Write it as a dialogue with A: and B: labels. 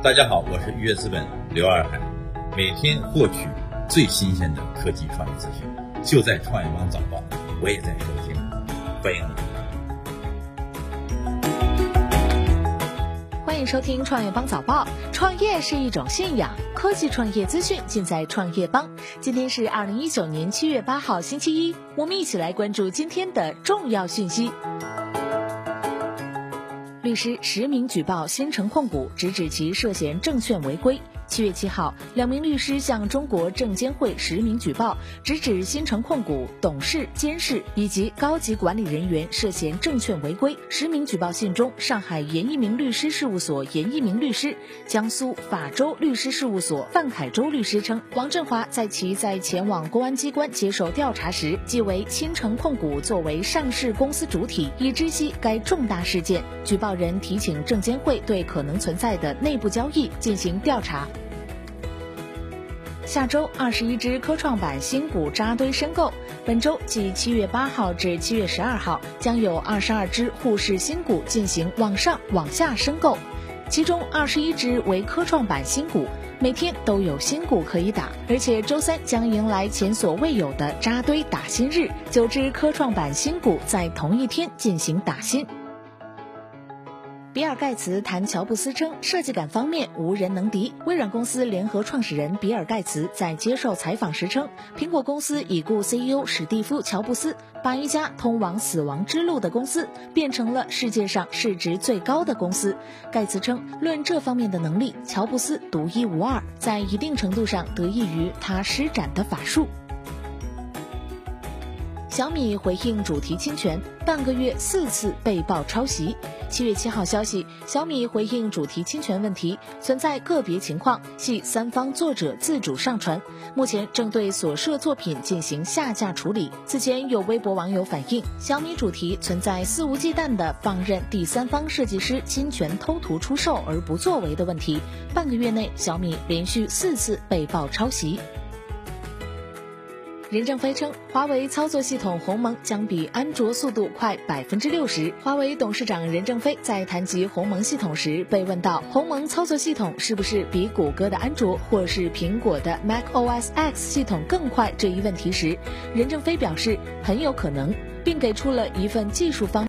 A: 大家好，我是愉悦资本刘二海，每天获取最新鲜的科技创业资讯，就在创业邦早报，我也在收听，欢迎。
B: 欢迎收听创业邦早报。创业是一种信仰，科技创业资讯尽在创业邦。今天是二零一九年七月八号，星期一，我们一起来关注今天的重要讯息。律师实名举报新城控股，直指其涉嫌证券违规。七月七号，两名律师向中国证监会实名举报，直指新城控股董事、监事以及高级管理人员涉嫌证券违规。实名举报信中，上海严一鸣律师事务所严一鸣律师、江苏法州律师事务所范凯洲律师称，王振华在其在前往公安机关接受调查时，即为新城控股作为上市公司主体，已知悉该重大事件。举报人提请证监会对可能存在的内部交易进行调查。下周二十一只科创板新股扎堆申购，本周即七月八号至七月十二号，将有二十二只沪市新股进行往上往下申购，其中二十一只为科创板新股，每天都有新股可以打，而且周三将迎来前所未有的扎堆打新日，九只科创板新股在同一天进行打新。比尔盖茨谈乔布斯称，设计感方面无人能敌。微软公司联合创始人比尔盖茨在接受采访时称，苹果公司已故 CEO 史蒂夫·乔布斯把一家通往死亡之路的公司变成了世界上市值最高的公司。盖茨称，论这方面的能力，乔布斯独一无二，在一定程度上得益于他施展的法术。小米回应主题侵权，半个月四次被曝抄袭。七月七号消息，小米回应主题侵权问题，存在个别情况系三方作者自主上传，目前正对所涉作品进行下架处理。此前有微博网友反映，小米主题存在肆无忌惮的放任第三方设计师侵权偷图出售而不作为的问题。半个月内，小米连续四次被曝抄袭。任正非称，华为操作系统鸿蒙将比安卓速度快百分之六十。华为董事长任正非在谈及鸿蒙系统时，被问到鸿蒙操作系统是不是比谷歌的安卓或是苹果的 Mac OS X 系统更快这一问题时，任正非表示很有可能，并给出了一份技术方。